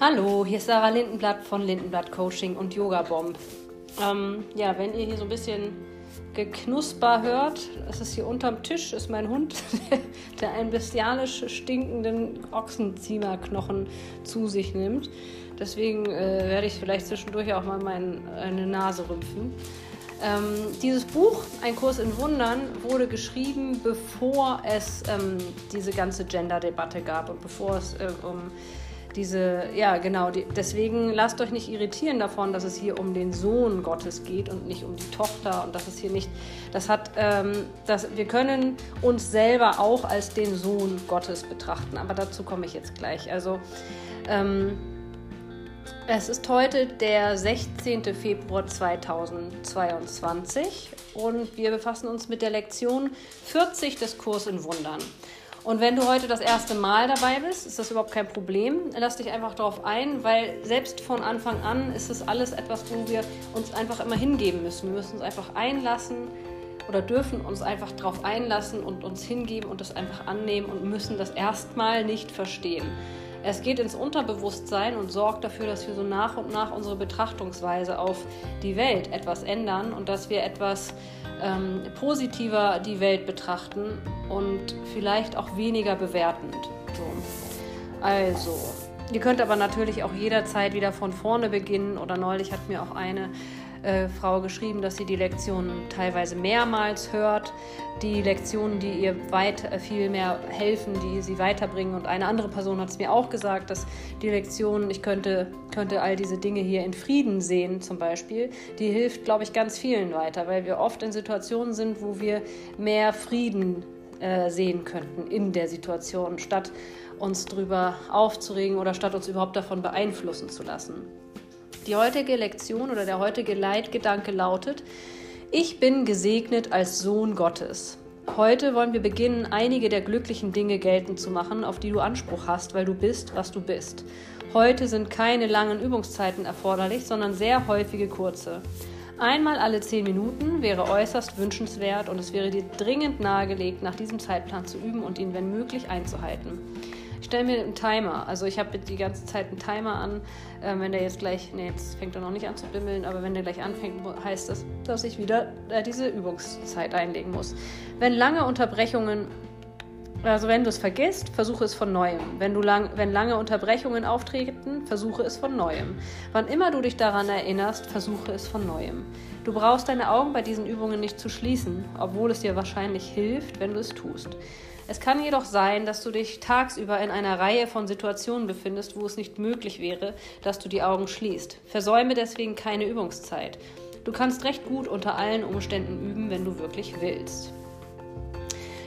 Hallo, hier ist Sarah Lindenblatt von Lindenblatt Coaching und Yoga Bomb. Ähm, ja, wenn ihr hier so ein bisschen geknusper hört, das ist hier unterm Tisch, ist mein Hund, der einen bestialisch stinkenden Ochsenziemerknochen zu sich nimmt. Deswegen äh, werde ich vielleicht zwischendurch auch mal meine Nase rümpfen. Ähm, dieses Buch, Ein Kurs in Wundern, wurde geschrieben, bevor es ähm, diese ganze Gender-Debatte gab und bevor es äh, um diese, ja genau, die, deswegen lasst euch nicht irritieren davon, dass es hier um den Sohn Gottes geht und nicht um die Tochter und dass es hier nicht, das hat, ähm, das, wir können uns selber auch als den Sohn Gottes betrachten, aber dazu komme ich jetzt gleich. Also ähm, es ist heute der 16. Februar 2022 und wir befassen uns mit der Lektion 40 des Kurs in Wundern. Und wenn du heute das erste Mal dabei bist, ist das überhaupt kein Problem. Lass dich einfach darauf ein, weil selbst von Anfang an ist es alles etwas, wo wir uns einfach immer hingeben müssen. Wir müssen uns einfach einlassen oder dürfen uns einfach darauf einlassen und uns hingeben und das einfach annehmen und müssen das erstmal nicht verstehen. Es geht ins Unterbewusstsein und sorgt dafür, dass wir so nach und nach unsere Betrachtungsweise auf die Welt etwas ändern und dass wir etwas ähm, positiver die Welt betrachten und vielleicht auch weniger bewertend. So. Also, ihr könnt aber natürlich auch jederzeit wieder von vorne beginnen oder neulich hat mir auch eine äh, Frau geschrieben, dass sie die Lektionen teilweise mehrmals hört. Die Lektionen, die ihr weit äh, viel mehr helfen, die sie weiterbringen. Und eine andere Person hat es mir auch gesagt, dass die Lektionen, ich könnte, könnte all diese Dinge hier in Frieden sehen, zum Beispiel, die hilft, glaube ich, ganz vielen weiter, weil wir oft in Situationen sind, wo wir mehr Frieden äh, sehen könnten in der Situation, statt uns darüber aufzuregen oder statt uns überhaupt davon beeinflussen zu lassen. Die heutige Lektion oder der heutige Leitgedanke lautet, ich bin gesegnet als Sohn Gottes. Heute wollen wir beginnen, einige der glücklichen Dinge geltend zu machen, auf die du Anspruch hast, weil du bist, was du bist. Heute sind keine langen Übungszeiten erforderlich, sondern sehr häufige kurze. Einmal alle zehn Minuten wäre äußerst wünschenswert und es wäre dir dringend nahegelegt, nach diesem Zeitplan zu üben und ihn, wenn möglich, einzuhalten. Ich stelle mir einen Timer. Also ich habe die ganze Zeit einen Timer an. Ähm, wenn der jetzt gleich, nee, jetzt fängt er noch nicht an zu bimmeln, aber wenn der gleich anfängt, heißt das, dass ich wieder äh, diese Übungszeit einlegen muss. Wenn lange Unterbrechungen also wenn du es vergisst, versuche es von neuem. Wenn, du lang, wenn lange Unterbrechungen auftreten, versuche es von neuem. Wann immer du dich daran erinnerst, versuche es von neuem. Du brauchst deine Augen bei diesen Übungen nicht zu schließen, obwohl es dir wahrscheinlich hilft, wenn du es tust. Es kann jedoch sein, dass du dich tagsüber in einer Reihe von Situationen befindest, wo es nicht möglich wäre, dass du die Augen schließt. Versäume deswegen keine Übungszeit. Du kannst recht gut unter allen Umständen üben, wenn du wirklich willst.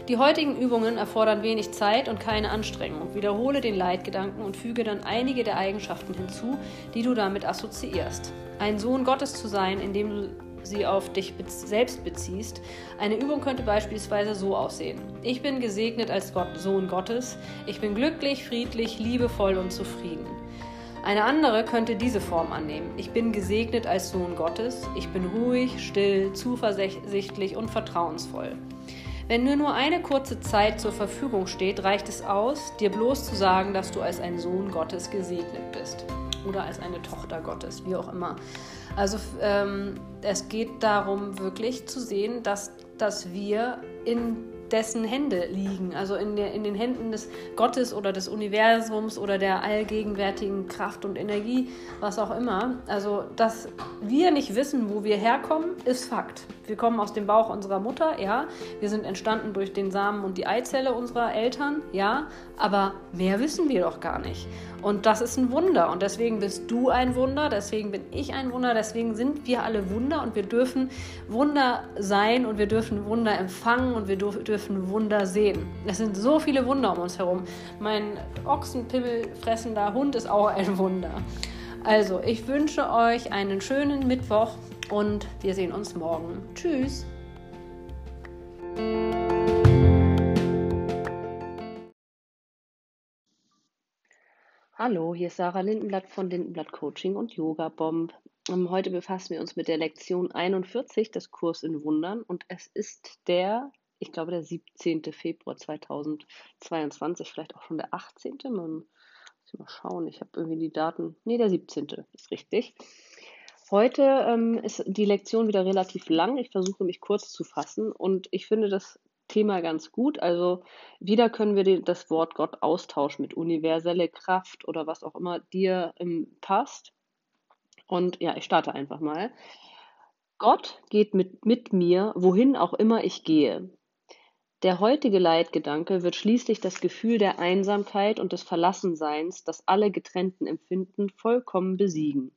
Die heutigen Übungen erfordern wenig Zeit und keine Anstrengung. Wiederhole den Leitgedanken und füge dann einige der Eigenschaften hinzu, die du damit assoziierst. Ein Sohn Gottes zu sein, indem du sie auf dich selbst beziehst. Eine Übung könnte beispielsweise so aussehen. Ich bin gesegnet als Gott, Sohn Gottes. Ich bin glücklich, friedlich, liebevoll und zufrieden. Eine andere könnte diese Form annehmen. Ich bin gesegnet als Sohn Gottes. Ich bin ruhig, still, zuversichtlich und vertrauensvoll. Wenn dir nur eine kurze Zeit zur Verfügung steht, reicht es aus, dir bloß zu sagen, dass du als ein Sohn Gottes gesegnet bist oder als eine Tochter Gottes, wie auch immer. Also ähm, es geht darum, wirklich zu sehen, dass, dass wir in dessen Hände liegen, also in, der, in den Händen des Gottes oder des Universums oder der allgegenwärtigen Kraft und Energie, was auch immer. Also, dass wir nicht wissen, wo wir herkommen, ist Fakt. Wir kommen aus dem Bauch unserer Mutter, ja. Wir sind entstanden durch den Samen und die Eizelle unserer Eltern, ja. Aber mehr wissen wir doch gar nicht. Und das ist ein Wunder. Und deswegen bist du ein Wunder, deswegen bin ich ein Wunder, deswegen sind wir alle Wunder und wir dürfen Wunder sein und wir dürfen Wunder empfangen und wir dürfen Wunder sehen. Es sind so viele Wunder um uns herum. Mein Ochsenpimmelfressender Hund ist auch ein Wunder. Also, ich wünsche euch einen schönen Mittwoch und wir sehen uns morgen. Tschüss. Hallo, hier ist Sarah Lindenblatt von Lindenblatt Coaching und Yoga Bomb. Ähm, heute befassen wir uns mit der Lektion 41 des Kurs in Wundern und es ist der, ich glaube, der 17. Februar 2022, vielleicht auch schon der 18. Man Mal schauen, ich habe irgendwie die Daten. Nee, der 17. ist richtig. Heute ähm, ist die Lektion wieder relativ lang. Ich versuche mich kurz zu fassen und ich finde das Thema ganz gut. Also wieder können wir das Wort Gott austauschen mit universelle Kraft oder was auch immer dir ähm, passt. Und ja, ich starte einfach mal. Gott geht mit, mit mir, wohin auch immer ich gehe. Der heutige Leitgedanke wird schließlich das Gefühl der Einsamkeit und des Verlassenseins, das alle Getrennten empfinden, vollkommen besiegen.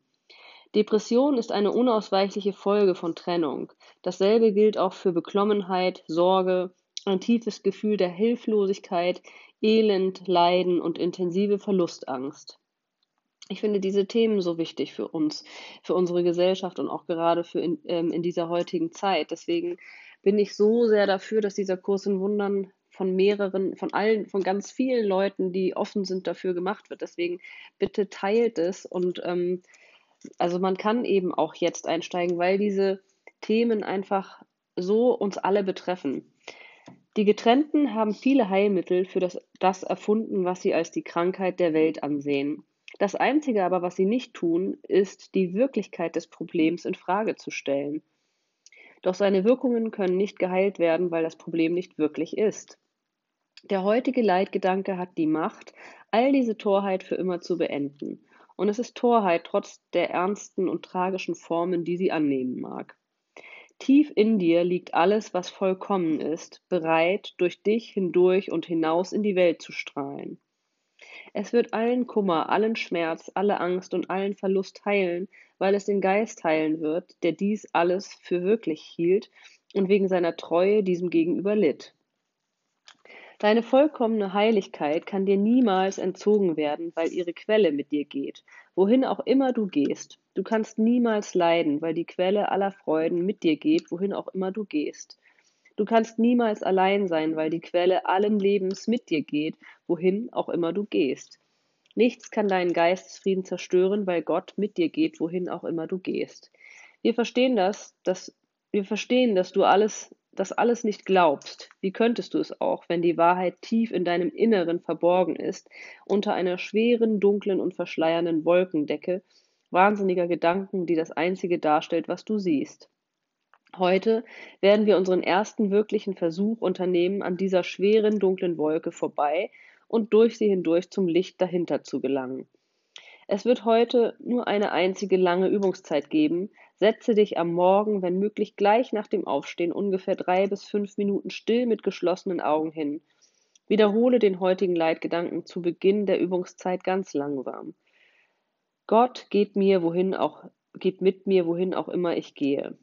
Depression ist eine unausweichliche Folge von Trennung. Dasselbe gilt auch für Beklommenheit, Sorge, ein tiefes Gefühl der Hilflosigkeit, Elend, Leiden und intensive Verlustangst. Ich finde diese Themen so wichtig für uns, für unsere Gesellschaft und auch gerade für in, ähm, in dieser heutigen Zeit. Deswegen bin ich so sehr dafür, dass dieser Kurs in Wundern von mehreren, von allen, von ganz vielen Leuten, die offen sind, dafür gemacht wird. Deswegen bitte teilt es und ähm, also man kann eben auch jetzt einsteigen, weil diese Themen einfach so uns alle betreffen. Die Getrennten haben viele Heilmittel für das, das erfunden, was sie als die Krankheit der Welt ansehen. Das Einzige aber, was sie nicht tun, ist, die Wirklichkeit des Problems in Frage zu stellen. Doch seine Wirkungen können nicht geheilt werden, weil das Problem nicht wirklich ist. Der heutige Leitgedanke hat die Macht, all diese Torheit für immer zu beenden. Und es ist Torheit trotz der ernsten und tragischen Formen, die sie annehmen mag. Tief in dir liegt alles, was vollkommen ist, bereit, durch dich hindurch und hinaus in die Welt zu strahlen. Es wird allen Kummer, allen Schmerz, alle Angst und allen Verlust heilen, weil es den Geist heilen wird, der dies alles für wirklich hielt und wegen seiner Treue diesem gegenüber litt. Deine vollkommene Heiligkeit kann dir niemals entzogen werden, weil ihre Quelle mit dir geht, wohin auch immer du gehst. Du kannst niemals leiden, weil die Quelle aller Freuden mit dir geht, wohin auch immer du gehst. Du kannst niemals allein sein, weil die Quelle allen Lebens mit dir geht, wohin auch immer du gehst. Nichts kann deinen Geistesfrieden zerstören, weil Gott mit dir geht, wohin auch immer du gehst. Wir verstehen das, dass wir verstehen, dass du alles das alles nicht glaubst, wie könntest du es auch, wenn die Wahrheit tief in deinem Inneren verborgen ist, unter einer schweren, dunklen und verschleiernden Wolkendecke wahnsinniger Gedanken, die das einzige darstellt, was du siehst? Heute werden wir unseren ersten wirklichen Versuch unternehmen, an dieser schweren, dunklen Wolke vorbei und durch sie hindurch zum Licht dahinter zu gelangen. Es wird heute nur eine einzige lange Übungszeit geben. Setze dich am Morgen, wenn möglich gleich nach dem Aufstehen, ungefähr drei bis fünf Minuten still mit geschlossenen Augen hin. Wiederhole den heutigen Leitgedanken zu Beginn der Übungszeit ganz langsam. Gott geht mir wohin auch, geht mit mir, wohin auch immer ich gehe.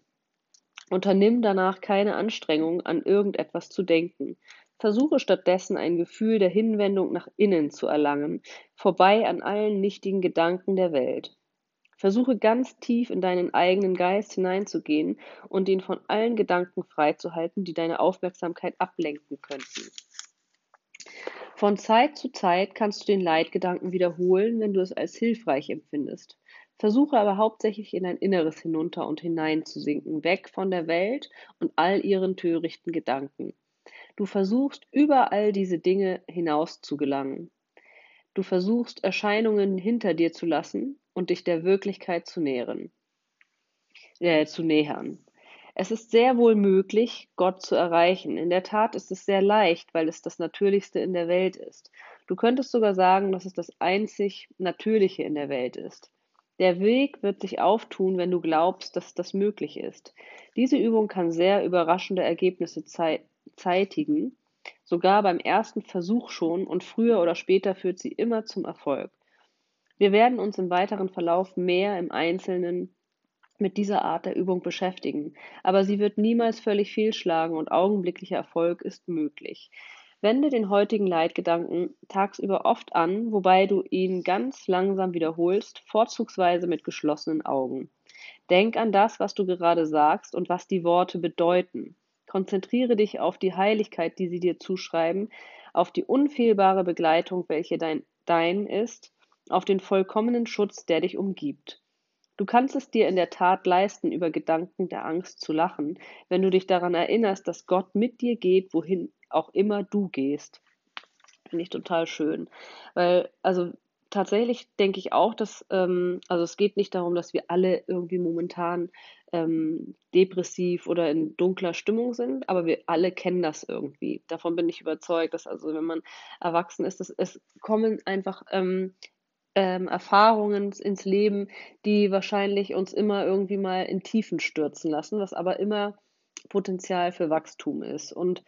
Unternimm danach keine Anstrengung, an irgendetwas zu denken. Versuche stattdessen ein Gefühl der Hinwendung nach innen zu erlangen, vorbei an allen nichtigen Gedanken der Welt. Versuche ganz tief in deinen eigenen Geist hineinzugehen und ihn von allen Gedanken freizuhalten, die deine Aufmerksamkeit ablenken könnten. Von Zeit zu Zeit kannst du den Leitgedanken wiederholen, wenn du es als hilfreich empfindest. Versuche aber hauptsächlich in dein Inneres hinunter und hineinzusinken, weg von der Welt und all ihren törichten Gedanken. Du versuchst über all diese Dinge hinaus zu gelangen. Du versuchst Erscheinungen hinter dir zu lassen und dich der Wirklichkeit zu nähren, äh, zu nähern. Es ist sehr wohl möglich, Gott zu erreichen. In der Tat ist es sehr leicht, weil es das Natürlichste in der Welt ist. Du könntest sogar sagen, dass es das einzig Natürliche in der Welt ist. Der Weg wird sich auftun, wenn du glaubst, dass das möglich ist. Diese Übung kann sehr überraschende Ergebnisse zeigen zeitigen, sogar beim ersten Versuch schon und früher oder später führt sie immer zum Erfolg. Wir werden uns im weiteren Verlauf mehr im Einzelnen mit dieser Art der Übung beschäftigen, aber sie wird niemals völlig fehlschlagen und augenblicklicher Erfolg ist möglich. Wende den heutigen Leitgedanken tagsüber oft an, wobei du ihn ganz langsam wiederholst, vorzugsweise mit geschlossenen Augen. Denk an das, was du gerade sagst und was die Worte bedeuten. Konzentriere dich auf die Heiligkeit, die sie dir zuschreiben, auf die unfehlbare Begleitung, welche dein, dein ist, auf den vollkommenen Schutz, der dich umgibt. Du kannst es dir in der Tat leisten, über Gedanken der Angst zu lachen, wenn du dich daran erinnerst, dass Gott mit dir geht, wohin auch immer du gehst. Finde ich total schön. Weil, also tatsächlich denke ich auch, dass, ähm, also es geht nicht darum, dass wir alle irgendwie momentan ähm, depressiv oder in dunkler Stimmung sind, aber wir alle kennen das irgendwie. Davon bin ich überzeugt, dass also wenn man erwachsen ist, dass es kommen einfach ähm, ähm, Erfahrungen ins Leben, die wahrscheinlich uns immer irgendwie mal in Tiefen stürzen lassen, was aber immer Potenzial für Wachstum ist. Und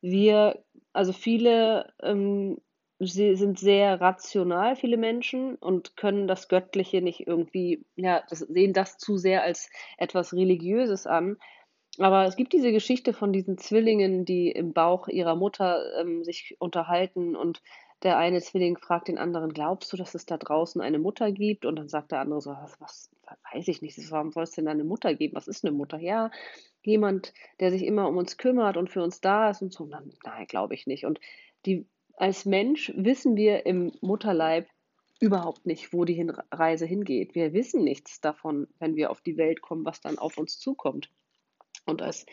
wir, also viele ähm, sie sind sehr rational, viele Menschen, und können das Göttliche nicht irgendwie, ja, das, sehen das zu sehr als etwas Religiöses an. Aber es gibt diese Geschichte von diesen Zwillingen, die im Bauch ihrer Mutter ähm, sich unterhalten und der eine Zwilling fragt den anderen, glaubst du, dass es da draußen eine Mutter gibt? Und dann sagt der andere so, was, was weiß ich nicht, warum soll es denn eine Mutter geben? Was ist eine Mutter? Ja, jemand, der sich immer um uns kümmert und für uns da ist und so. Dann, nein, glaube ich nicht. Und die als Mensch wissen wir im Mutterleib überhaupt nicht, wo die Reise hingeht. Wir wissen nichts davon, wenn wir auf die Welt kommen, was dann auf uns zukommt. Und als,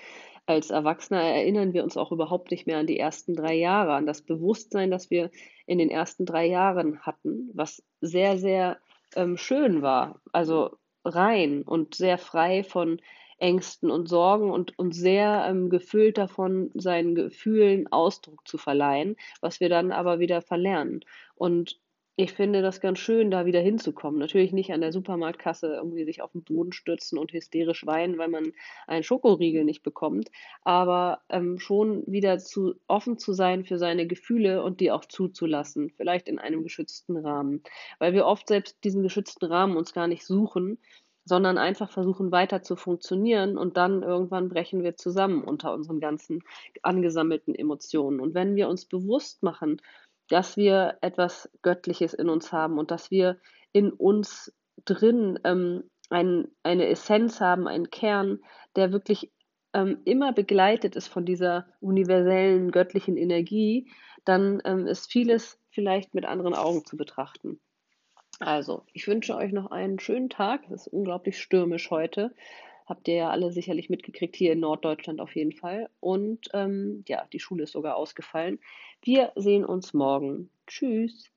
als Erwachsener erinnern wir uns auch überhaupt nicht mehr an die ersten drei Jahre, an das Bewusstsein, das wir in den ersten drei Jahren hatten, was sehr, sehr ähm, schön war. Also rein und sehr frei von Ängsten und Sorgen und, und sehr ähm, gefüllt davon, seinen Gefühlen Ausdruck zu verleihen, was wir dann aber wieder verlernen. Und ich finde das ganz schön, da wieder hinzukommen. Natürlich nicht an der Supermarktkasse irgendwie sich auf den Boden stürzen und hysterisch weinen, weil man einen Schokoriegel nicht bekommt, aber ähm, schon wieder zu offen zu sein für seine Gefühle und die auch zuzulassen, vielleicht in einem geschützten Rahmen, weil wir oft selbst diesen geschützten Rahmen uns gar nicht suchen, sondern einfach versuchen weiter zu funktionieren und dann irgendwann brechen wir zusammen unter unseren ganzen angesammelten Emotionen. Und wenn wir uns bewusst machen, dass wir etwas Göttliches in uns haben und dass wir in uns drin ähm, ein, eine Essenz haben, einen Kern, der wirklich ähm, immer begleitet ist von dieser universellen göttlichen Energie, dann ähm, ist vieles vielleicht mit anderen Augen zu betrachten. Also, ich wünsche euch noch einen schönen Tag. Es ist unglaublich stürmisch heute. Habt ihr ja alle sicherlich mitgekriegt, hier in Norddeutschland auf jeden Fall. Und ähm, ja, die Schule ist sogar ausgefallen. Wir sehen uns morgen. Tschüss.